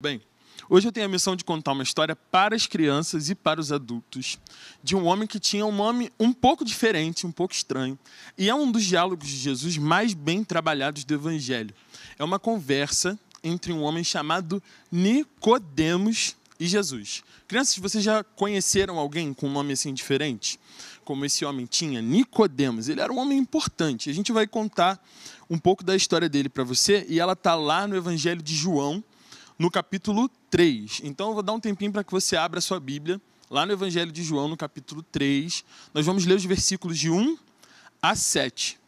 Bem, hoje eu tenho a missão de contar uma história para as crianças e para os adultos de um homem que tinha um nome um pouco diferente, um pouco estranho, e é um dos diálogos de Jesus mais bem trabalhados do Evangelho. É uma conversa entre um homem chamado Nicodemos e Jesus. Crianças, vocês já conheceram alguém com um nome assim diferente? Como esse homem tinha, Nicodemos. Ele era um homem importante. A gente vai contar um pouco da história dele para você e ela está lá no Evangelho de João no capítulo 3. Então eu vou dar um tempinho para que você abra a sua Bíblia, lá no Evangelho de João, no capítulo 3. Nós vamos ler os versículos de 1 a 7.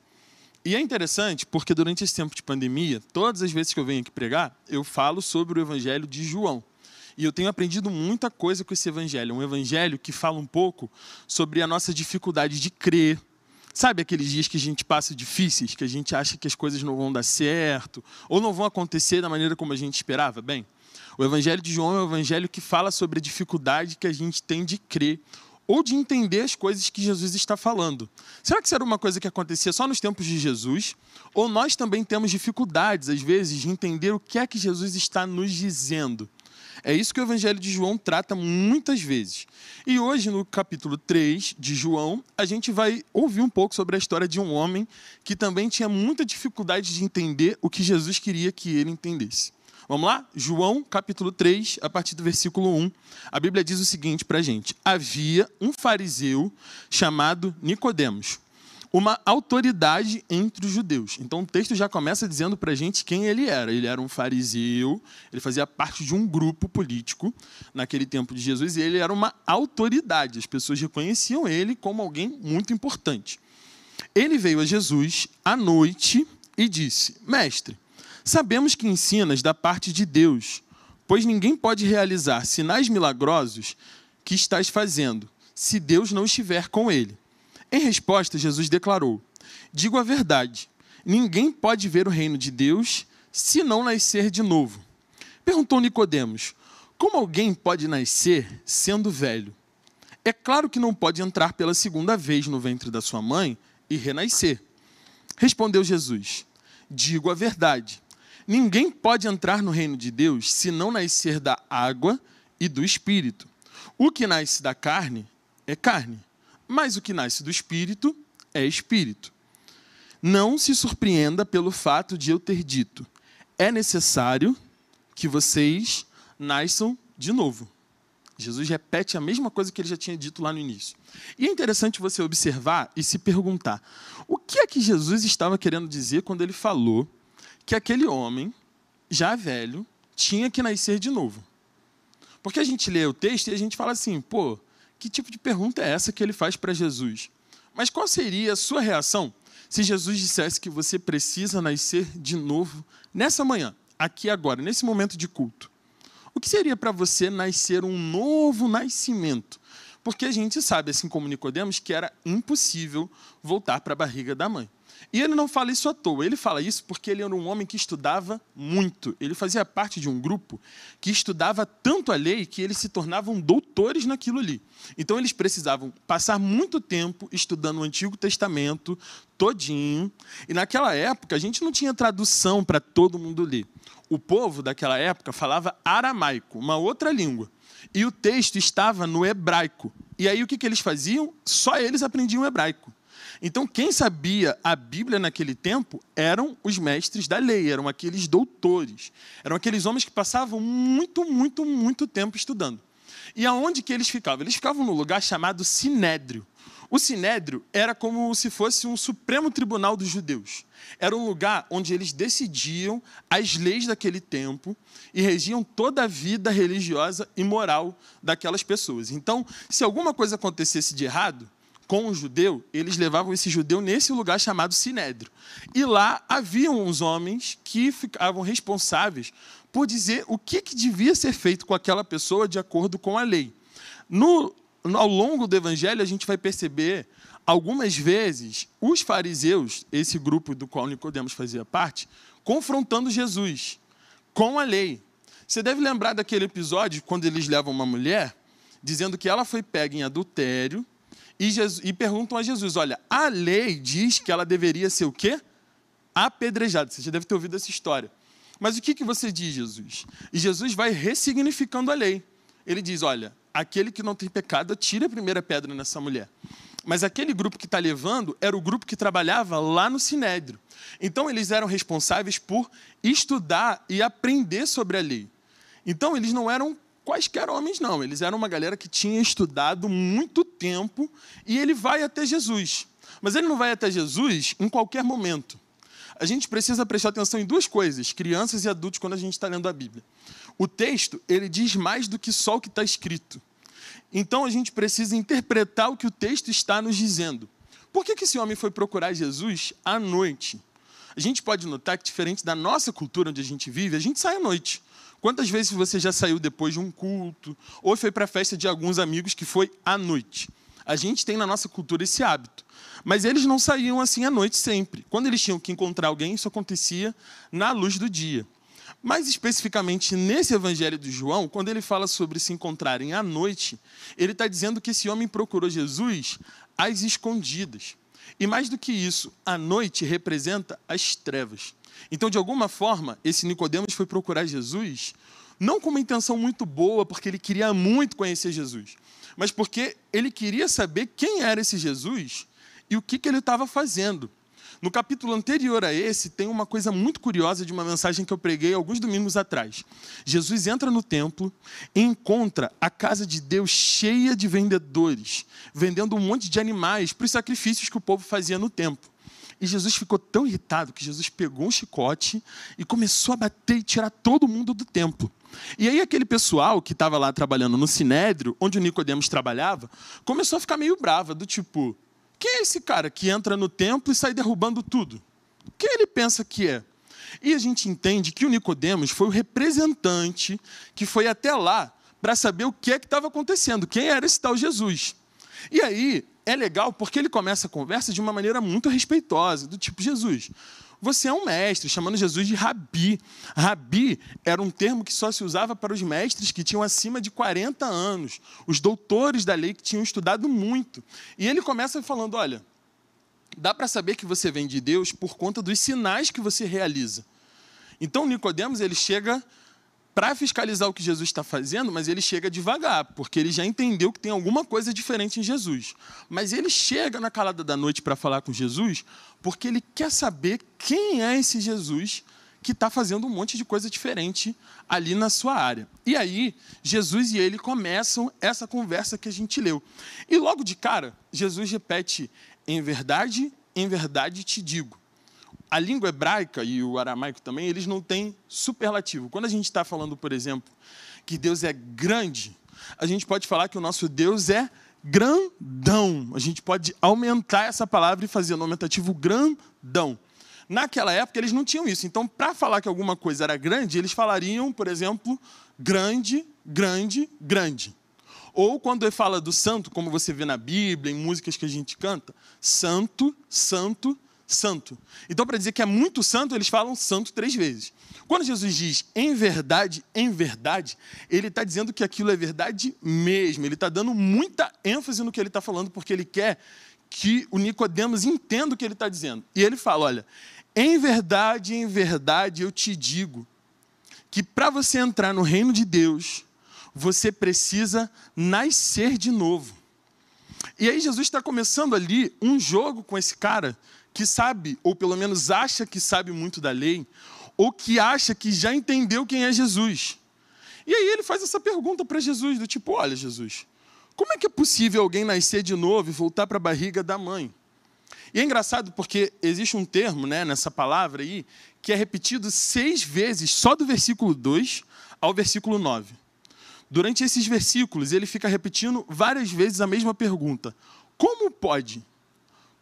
E é interessante porque durante esse tempo de pandemia, todas as vezes que eu venho aqui pregar, eu falo sobre o Evangelho de João. E eu tenho aprendido muita coisa com esse evangelho. Um evangelho que fala um pouco sobre a nossa dificuldade de crer, Sabe aqueles dias que a gente passa difíceis, que a gente acha que as coisas não vão dar certo, ou não vão acontecer da maneira como a gente esperava? Bem, o Evangelho de João é um evangelho que fala sobre a dificuldade que a gente tem de crer ou de entender as coisas que Jesus está falando. Será que isso era uma coisa que acontecia só nos tempos de Jesus? Ou nós também temos dificuldades, às vezes, de entender o que é que Jesus está nos dizendo? É isso que o Evangelho de João trata muitas vezes. E hoje, no capítulo 3 de João, a gente vai ouvir um pouco sobre a história de um homem que também tinha muita dificuldade de entender o que Jesus queria que ele entendesse. Vamos lá? João, capítulo 3, a partir do versículo 1. A Bíblia diz o seguinte para a gente: Havia um fariseu chamado Nicodemos uma autoridade entre os judeus. Então o texto já começa dizendo para a gente quem ele era. Ele era um fariseu, ele fazia parte de um grupo político naquele tempo de Jesus e ele era uma autoridade. As pessoas reconheciam ele como alguém muito importante. Ele veio a Jesus à noite e disse: Mestre, sabemos que ensinas da parte de Deus, pois ninguém pode realizar sinais milagrosos que estás fazendo se Deus não estiver com ele. Em resposta, Jesus declarou: Digo a verdade, ninguém pode ver o reino de Deus se não nascer de novo. Perguntou Nicodemos: Como alguém pode nascer sendo velho? É claro que não pode entrar pela segunda vez no ventre da sua mãe e renascer. Respondeu Jesus: Digo a verdade. Ninguém pode entrar no reino de Deus se não nascer da água e do espírito. O que nasce da carne é carne, mas o que nasce do espírito é espírito. Não se surpreenda pelo fato de eu ter dito: é necessário que vocês nasçam de novo. Jesus repete a mesma coisa que ele já tinha dito lá no início. E é interessante você observar e se perguntar: o que é que Jesus estava querendo dizer quando ele falou que aquele homem, já velho, tinha que nascer de novo? Porque a gente lê o texto e a gente fala assim, pô, que tipo de pergunta é essa que ele faz para Jesus? Mas qual seria a sua reação se Jesus dissesse que você precisa nascer de novo nessa manhã, aqui agora, nesse momento de culto? O que seria para você nascer um novo nascimento? Porque a gente sabe, assim como Nicodemos, que era impossível voltar para a barriga da mãe. E ele não fala isso à toa, ele fala isso porque ele era um homem que estudava muito. Ele fazia parte de um grupo que estudava tanto a lei que eles se tornavam doutores naquilo ali. Então eles precisavam passar muito tempo estudando o Antigo Testamento todinho. E naquela época a gente não tinha tradução para todo mundo ler. O povo daquela época falava aramaico, uma outra língua. E o texto estava no hebraico. E aí o que, que eles faziam? Só eles aprendiam hebraico. Então, quem sabia a Bíblia naquele tempo eram os mestres da lei, eram aqueles doutores, eram aqueles homens que passavam muito, muito, muito tempo estudando. E aonde que eles ficavam? Eles ficavam no lugar chamado Sinédrio. O Sinédrio era como se fosse um supremo tribunal dos judeus. Era um lugar onde eles decidiam as leis daquele tempo e regiam toda a vida religiosa e moral daquelas pessoas. Então, se alguma coisa acontecesse de errado, com o judeu, eles levavam esse judeu nesse lugar chamado Sinédrio. E lá haviam uns homens que ficavam responsáveis por dizer o que, que devia ser feito com aquela pessoa de acordo com a lei. No, ao longo do evangelho, a gente vai perceber algumas vezes os fariseus, esse grupo do qual Nicodemos fazia parte, confrontando Jesus com a lei. Você deve lembrar daquele episódio quando eles levam uma mulher dizendo que ela foi pega em adultério e, Jesus, e perguntam a Jesus: olha, a lei diz que ela deveria ser o quê? Apedrejada. Você já deve ter ouvido essa história. Mas o que, que você diz, Jesus? E Jesus vai ressignificando a lei. Ele diz: olha, aquele que não tem pecado, tira a primeira pedra nessa mulher. Mas aquele grupo que está levando era o grupo que trabalhava lá no Sinédrio. Então eles eram responsáveis por estudar e aprender sobre a lei. Então eles não eram quaisquer homens, não. Eles eram uma galera que tinha estudado muito tempo e ele vai até Jesus. Mas ele não vai até Jesus em qualquer momento. A gente precisa prestar atenção em duas coisas, crianças e adultos, quando a gente está lendo a Bíblia. O texto, ele diz mais do que só o que está escrito. Então a gente precisa interpretar o que o texto está nos dizendo. Por que, que esse homem foi procurar Jesus à noite? A gente pode notar que, diferente da nossa cultura onde a gente vive, a gente sai à noite. Quantas vezes você já saiu depois de um culto, ou foi para a festa de alguns amigos que foi à noite? A gente tem na nossa cultura esse hábito. Mas eles não saíam assim à noite sempre. Quando eles tinham que encontrar alguém, isso acontecia na luz do dia. Mais especificamente nesse Evangelho de João, quando ele fala sobre se encontrarem à noite, ele está dizendo que esse homem procurou Jesus às escondidas. E mais do que isso, a noite representa as trevas. Então, de alguma forma, esse Nicodemos foi procurar Jesus, não com uma intenção muito boa, porque ele queria muito conhecer Jesus, mas porque ele queria saber quem era esse Jesus e o que, que ele estava fazendo. No capítulo anterior a esse, tem uma coisa muito curiosa de uma mensagem que eu preguei alguns domingos atrás. Jesus entra no templo e encontra a casa de Deus cheia de vendedores, vendendo um monte de animais para os sacrifícios que o povo fazia no templo. E Jesus ficou tão irritado que Jesus pegou um chicote e começou a bater e tirar todo mundo do templo. E aí aquele pessoal que estava lá trabalhando no Sinédrio, onde o Nicodemos trabalhava, começou a ficar meio brava, do tipo, quem é esse cara que entra no templo e sai derrubando tudo? Quem ele pensa que é? E a gente entende que o Nicodemos foi o representante que foi até lá para saber o que é que estava acontecendo, quem era esse tal Jesus. E aí é legal porque ele começa a conversa de uma maneira muito respeitosa, do tipo Jesus. Você é um mestre, chamando Jesus de rabi. Rabi era um termo que só se usava para os mestres que tinham acima de 40 anos, os doutores da lei que tinham estudado muito. E ele começa falando: olha, dá para saber que você vem de Deus por conta dos sinais que você realiza. Então Nicodemos ele chega para fiscalizar o que Jesus está fazendo, mas ele chega devagar, porque ele já entendeu que tem alguma coisa diferente em Jesus. Mas ele chega na calada da noite para falar com Jesus, porque ele quer saber quem é esse Jesus que está fazendo um monte de coisa diferente ali na sua área. E aí, Jesus e ele começam essa conversa que a gente leu. E logo de cara, Jesus repete: em verdade, em verdade te digo a língua hebraica e o aramaico também, eles não têm superlativo. Quando a gente está falando, por exemplo, que Deus é grande, a gente pode falar que o nosso Deus é grandão. A gente pode aumentar essa palavra e fazer no aumentativo grandão. Naquela época, eles não tinham isso. Então, para falar que alguma coisa era grande, eles falariam, por exemplo, grande, grande, grande. Ou quando ele fala do santo, como você vê na Bíblia, em músicas que a gente canta, santo, santo, santo. Então, para dizer que é muito santo, eles falam santo três vezes. Quando Jesus diz em verdade, em verdade, ele está dizendo que aquilo é verdade mesmo. Ele está dando muita ênfase no que ele está falando, porque ele quer que o Nicodemos entenda o que ele está dizendo. E ele fala: olha, em verdade, em verdade, eu te digo que para você entrar no reino de Deus, você precisa nascer de novo. E aí Jesus está começando ali um jogo com esse cara que sabe, ou pelo menos acha que sabe muito da lei, ou que acha que já entendeu quem é Jesus. E aí ele faz essa pergunta para Jesus, do tipo: Olha, Jesus, como é que é possível alguém nascer de novo e voltar para a barriga da mãe? E é engraçado porque existe um termo né, nessa palavra aí que é repetido seis vezes, só do versículo 2 ao versículo 9. Durante esses versículos, ele fica repetindo várias vezes a mesma pergunta: Como pode?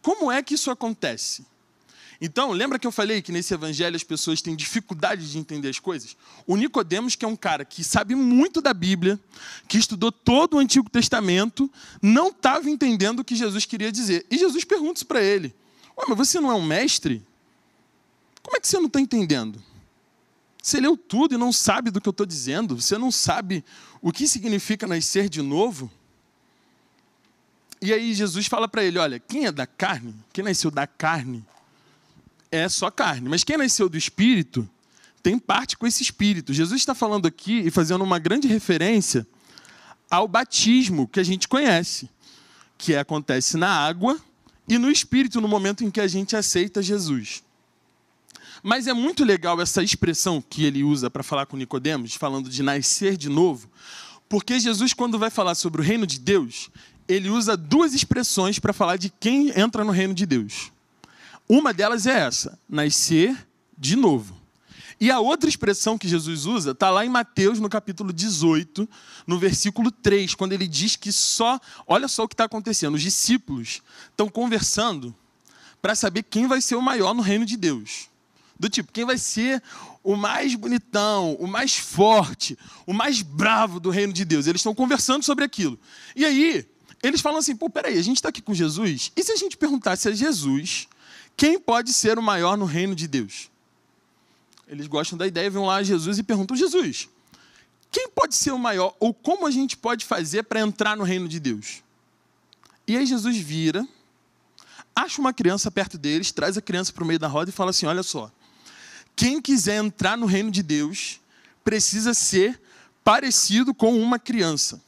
Como é que isso acontece? Então, lembra que eu falei que nesse evangelho as pessoas têm dificuldade de entender as coisas? O Nicodemos, que é um cara que sabe muito da Bíblia, que estudou todo o Antigo Testamento, não estava entendendo o que Jesus queria dizer. E Jesus pergunta isso para ele: Ué, mas você não é um mestre? Como é que você não está entendendo? Você leu tudo e não sabe do que eu estou dizendo? Você não sabe o que significa nascer de novo? E aí Jesus fala para ele: olha, quem é da carne, quem nasceu da carne, é só carne. Mas quem nasceu do espírito tem parte com esse espírito. Jesus está falando aqui e fazendo uma grande referência ao batismo que a gente conhece, que acontece na água e no espírito no momento em que a gente aceita Jesus. Mas é muito legal essa expressão que ele usa para falar com Nicodemos, falando de nascer de novo, porque Jesus quando vai falar sobre o reino de Deus, ele usa duas expressões para falar de quem entra no reino de Deus. Uma delas é essa, nascer de novo. E a outra expressão que Jesus usa está lá em Mateus, no capítulo 18, no versículo 3, quando ele diz que só, olha só o que está acontecendo, os discípulos estão conversando para saber quem vai ser o maior no reino de Deus. Do tipo, quem vai ser o mais bonitão, o mais forte, o mais bravo do reino de Deus. Eles estão conversando sobre aquilo. E aí, eles falam assim: pô, peraí, a gente está aqui com Jesus, e se a gente perguntasse a Jesus quem pode ser o maior no reino de Deus? Eles gostam da ideia, vão lá a Jesus e perguntam: Jesus, quem pode ser o maior? Ou como a gente pode fazer para entrar no reino de Deus? E aí Jesus vira, acha uma criança perto deles, traz a criança para o meio da roda e fala assim: Olha só, quem quiser entrar no reino de Deus precisa ser parecido com uma criança.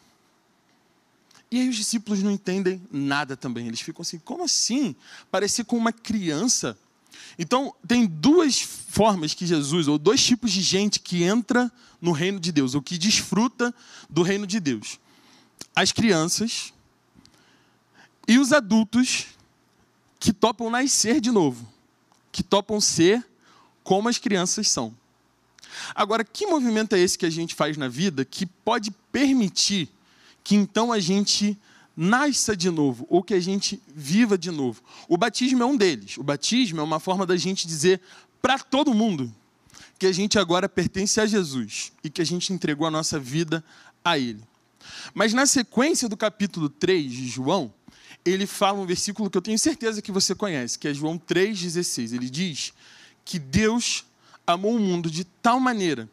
E aí os discípulos não entendem nada também. Eles ficam assim: como assim? Parecer com uma criança? Então, tem duas formas que Jesus, ou dois tipos de gente que entra no reino de Deus, ou que desfruta do reino de Deus: as crianças e os adultos que topam nascer de novo, que topam ser como as crianças são. Agora, que movimento é esse que a gente faz na vida que pode permitir que então a gente nasça de novo, ou que a gente viva de novo. O batismo é um deles. O batismo é uma forma da gente dizer para todo mundo que a gente agora pertence a Jesus e que a gente entregou a nossa vida a Ele. Mas na sequência do capítulo 3 de João, ele fala um versículo que eu tenho certeza que você conhece, que é João 3,16. Ele diz que Deus amou o mundo de tal maneira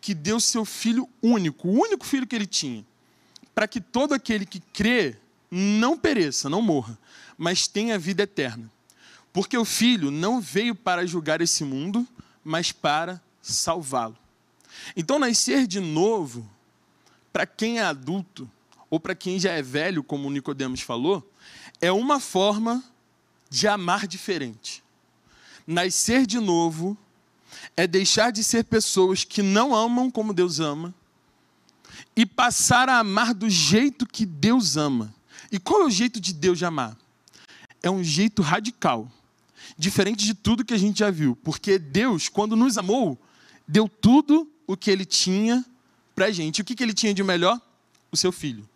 que deu seu filho único, o único filho que ele tinha, para que todo aquele que crê não pereça, não morra, mas tenha vida eterna. Porque o Filho não veio para julgar esse mundo, mas para salvá-lo. Então, nascer de novo, para quem é adulto, ou para quem já é velho, como Nicodemos falou, é uma forma de amar diferente. Nascer de novo é deixar de ser pessoas que não amam como Deus ama e passar a amar do jeito que Deus ama. E qual é o jeito de Deus de amar? É um jeito radical, diferente de tudo que a gente já viu, porque Deus, quando nos amou, deu tudo o que ele tinha para gente. O que, que ele tinha de melhor? O seu filho,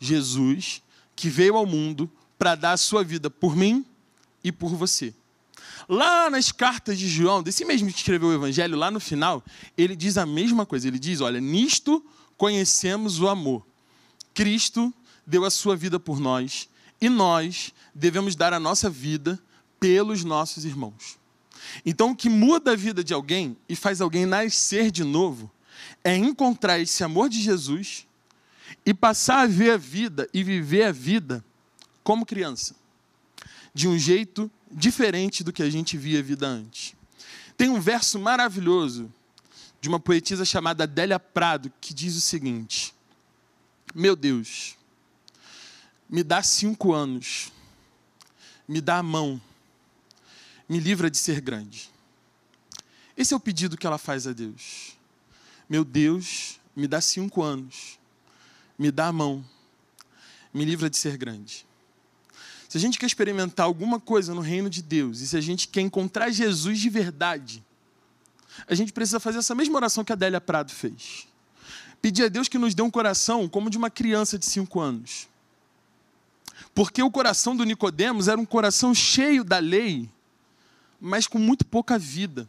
Jesus, que veio ao mundo para dar a sua vida por mim e por você. Lá nas cartas de João, desse mesmo que escreveu o Evangelho, lá no final, ele diz a mesma coisa. Ele diz: Olha, nisto conhecemos o amor. Cristo deu a sua vida por nós e nós devemos dar a nossa vida pelos nossos irmãos. Então, o que muda a vida de alguém e faz alguém nascer de novo é encontrar esse amor de Jesus e passar a ver a vida e viver a vida como criança, de um jeito diferente do que a gente via a vida antes. Tem um verso maravilhoso de uma poetisa chamada Adélia Prado, que diz o seguinte: Meu Deus, me dá cinco anos, me dá a mão, me livra de ser grande. Esse é o pedido que ela faz a Deus. Meu Deus, me dá cinco anos, me dá a mão, me livra de ser grande. Se a gente quer experimentar alguma coisa no reino de Deus, e se a gente quer encontrar Jesus de verdade, a gente precisa fazer essa mesma oração que a Adélia Prado fez. Pedir a Deus que nos dê um coração como de uma criança de cinco anos. Porque o coração do Nicodemos era um coração cheio da lei, mas com muito pouca vida.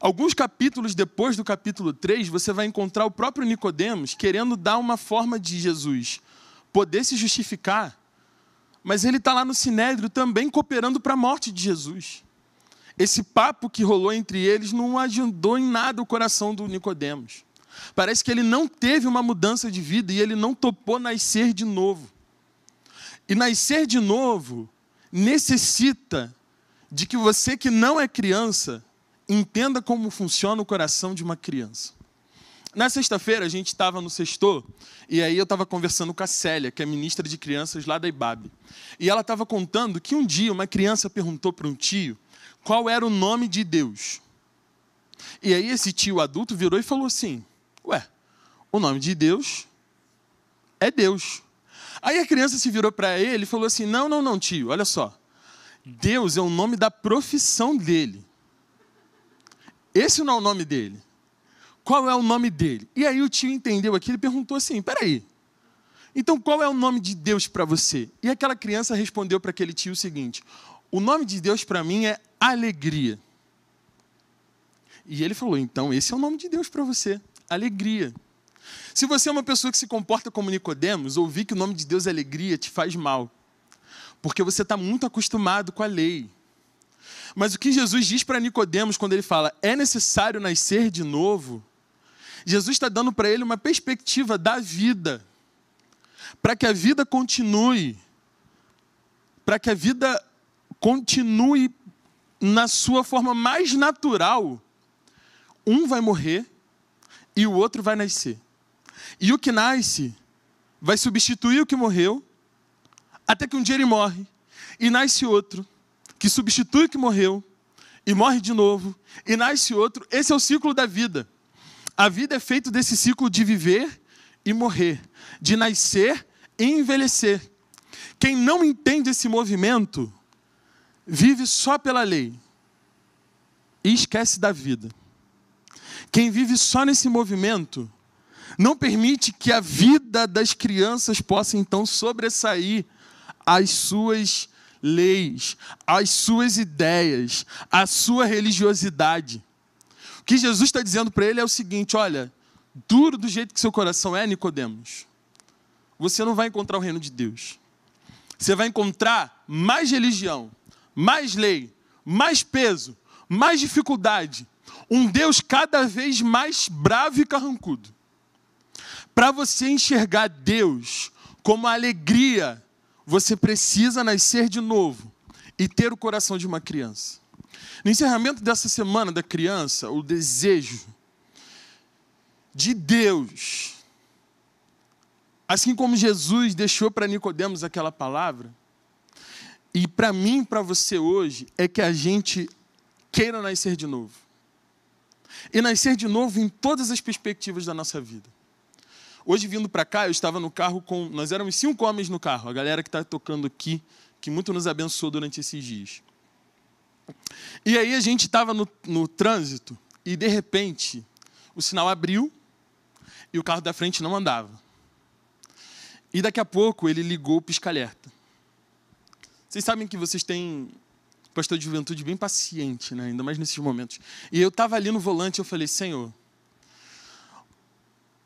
Alguns capítulos depois do capítulo 3, você vai encontrar o próprio Nicodemos querendo dar uma forma de Jesus poder se justificar, mas ele está lá no Sinédrio também cooperando para a morte de Jesus. Esse papo que rolou entre eles não ajudou em nada o coração do Nicodemos. Parece que ele não teve uma mudança de vida e ele não topou nascer de novo. E nascer de novo necessita de que você que não é criança entenda como funciona o coração de uma criança. Na sexta-feira, a gente estava no sextor, e aí eu estava conversando com a Célia, que é ministra de crianças lá da IBAB. E ela estava contando que um dia uma criança perguntou para um tio qual era o nome de Deus. E aí esse tio adulto virou e falou assim: Ué, o nome de Deus é Deus. Aí a criança se virou para ele e falou assim: Não, não, não, tio, olha só. Deus é o nome da profissão dele. Esse não é o nome dele. Qual é o nome dele? E aí o tio entendeu aquilo e perguntou assim: Peraí, então qual é o nome de Deus para você? E aquela criança respondeu para aquele tio o seguinte: O nome de Deus para mim é alegria. E ele falou: Então esse é o nome de Deus para você, alegria. Se você é uma pessoa que se comporta como Nicodemos, ouvir que o nome de Deus é alegria te faz mal. Porque você está muito acostumado com a lei. Mas o que Jesus diz para Nicodemos quando ele fala é necessário nascer de novo, Jesus está dando para ele uma perspectiva da vida, para que a vida continue, para que a vida continue na sua forma mais natural. Um vai morrer e o outro vai nascer. E o que nasce vai substituir o que morreu, até que um dia ele morre, e nasce outro, que substitui o que morreu, e morre de novo, e nasce outro. Esse é o ciclo da vida. A vida é feita desse ciclo de viver e morrer, de nascer e envelhecer. Quem não entende esse movimento, vive só pela lei e esquece da vida. Quem vive só nesse movimento, não permite que a vida das crianças possa então sobressair as suas leis, as suas ideias, a sua religiosidade. O que Jesus está dizendo para ele é o seguinte: olha, duro do jeito que seu coração é, Nicodemos, você não vai encontrar o reino de Deus. Você vai encontrar mais religião, mais lei, mais peso, mais dificuldade, um Deus cada vez mais bravo e carrancudo. Para você enxergar Deus como a alegria, você precisa nascer de novo e ter o coração de uma criança. No encerramento dessa semana da criança, o desejo de Deus, assim como Jesus deixou para Nicodemos aquela palavra, e para mim, para você hoje, é que a gente queira nascer de novo. E nascer de novo em todas as perspectivas da nossa vida. Hoje, vindo para cá, eu estava no carro com. Nós éramos cinco homens no carro, a galera que está tocando aqui, que muito nos abençoou durante esses dias. E aí a gente estava no, no trânsito e, de repente, o sinal abriu e o carro da frente não andava. E daqui a pouco ele ligou o pisca-alerta. Vocês sabem que vocês têm pastor de juventude bem paciente, né? ainda mais nesses momentos. E eu estava ali no volante eu falei, Senhor,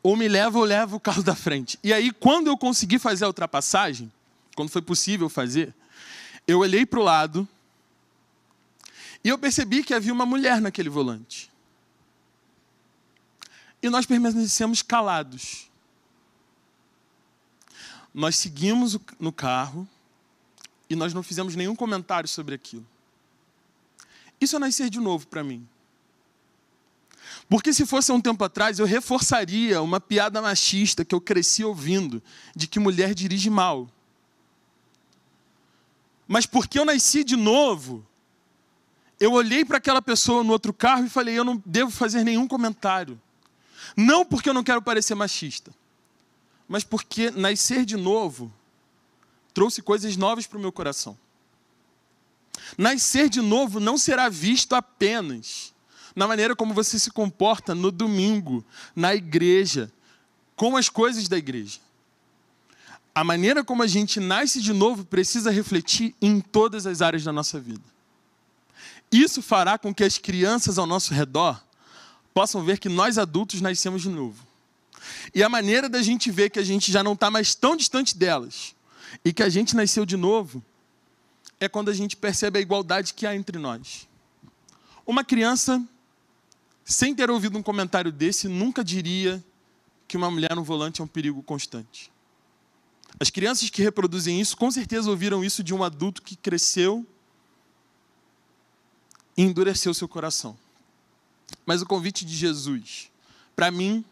ou me leva ou leva o carro da frente. E aí, quando eu consegui fazer a ultrapassagem, quando foi possível fazer, eu olhei para o lado e eu percebi que havia uma mulher naquele volante. E nós permanecemos calados. Nós seguimos no carro e nós não fizemos nenhum comentário sobre aquilo. Isso é nascer de novo para mim. Porque se fosse um tempo atrás, eu reforçaria uma piada machista que eu cresci ouvindo, de que mulher dirige mal. Mas porque eu nasci de novo, eu olhei para aquela pessoa no outro carro e falei: eu não devo fazer nenhum comentário. Não porque eu não quero parecer machista, mas porque nascer de novo trouxe coisas novas para o meu coração. Nascer de novo não será visto apenas na maneira como você se comporta no domingo, na igreja, com as coisas da igreja. A maneira como a gente nasce de novo precisa refletir em todas as áreas da nossa vida. Isso fará com que as crianças ao nosso redor possam ver que nós adultos nascemos de novo. E a maneira da gente ver que a gente já não está mais tão distante delas e que a gente nasceu de novo é quando a gente percebe a igualdade que há entre nós. Uma criança sem ter ouvido um comentário desse, nunca diria que uma mulher no volante é um perigo constante. As crianças que reproduzem isso, com certeza ouviram isso de um adulto que cresceu e endureceu seu coração. Mas o convite de Jesus, para mim,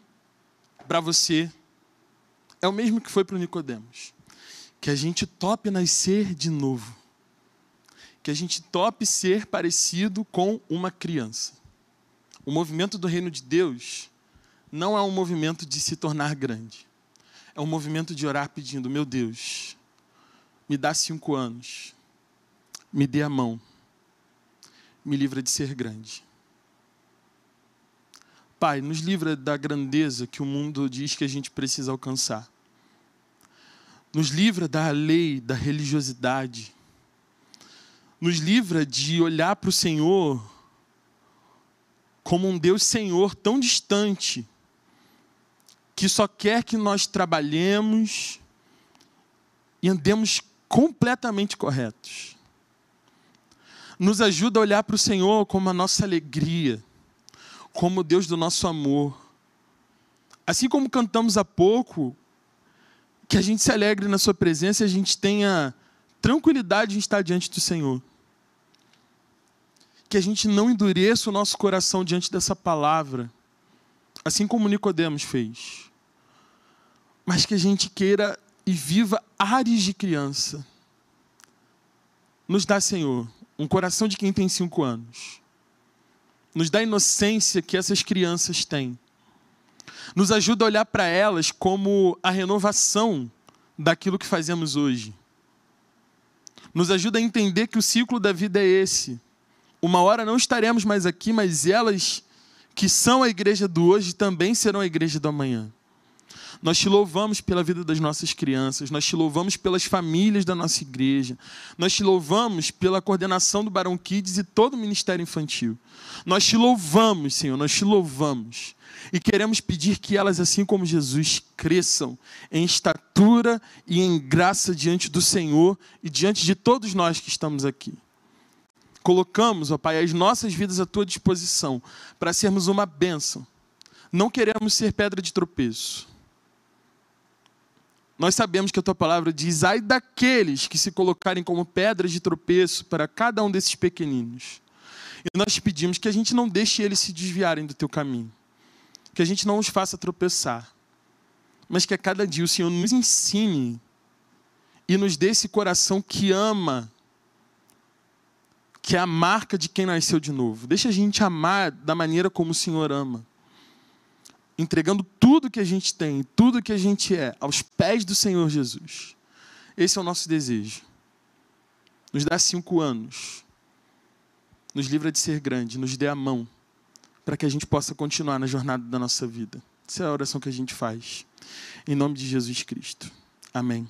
para você, é o mesmo que foi para o Nicodemos. Que a gente tope nascer de novo. Que a gente tope ser parecido com uma criança. O movimento do reino de Deus não é um movimento de se tornar grande. É um movimento de orar pedindo: Meu Deus, me dá cinco anos, me dê a mão, me livra de ser grande. Pai, nos livra da grandeza que o mundo diz que a gente precisa alcançar. Nos livra da lei, da religiosidade. Nos livra de olhar para o Senhor como um Deus Senhor tão distante, que só quer que nós trabalhemos e andemos completamente corretos. Nos ajuda a olhar para o Senhor como a nossa alegria como Deus do nosso amor. Assim como cantamos há pouco, que a gente se alegre na Sua presença e a gente tenha tranquilidade em estar diante do Senhor. Que a gente não endureça o nosso coração diante dessa palavra, assim como Nicodemos fez. Mas que a gente queira e viva ares de criança. Nos dá, Senhor, um coração de quem tem cinco anos nos dá a inocência que essas crianças têm. Nos ajuda a olhar para elas como a renovação daquilo que fazemos hoje. Nos ajuda a entender que o ciclo da vida é esse. Uma hora não estaremos mais aqui, mas elas que são a igreja do hoje também serão a igreja do amanhã. Nós te louvamos pela vida das nossas crianças, nós te louvamos pelas famílias da nossa igreja, nós te louvamos pela coordenação do Barão Kids e todo o ministério infantil. Nós te louvamos, Senhor, nós te louvamos. E queremos pedir que elas, assim como Jesus, cresçam em estatura e em graça diante do Senhor e diante de todos nós que estamos aqui. Colocamos, ó Pai, as nossas vidas à tua disposição para sermos uma bênção. Não queremos ser pedra de tropeço. Nós sabemos que a tua palavra diz: ai daqueles que se colocarem como pedras de tropeço para cada um desses pequeninos. E nós pedimos que a gente não deixe eles se desviarem do teu caminho, que a gente não os faça tropeçar, mas que a cada dia o Senhor nos ensine e nos dê esse coração que ama, que é a marca de quem nasceu de novo. Deixa a gente amar da maneira como o Senhor ama entregando tudo que a gente tem, tudo que a gente é, aos pés do Senhor Jesus. Esse é o nosso desejo. Nos dá cinco anos. Nos livra de ser grande, nos dê a mão, para que a gente possa continuar na jornada da nossa vida. Essa é a oração que a gente faz. Em nome de Jesus Cristo. Amém.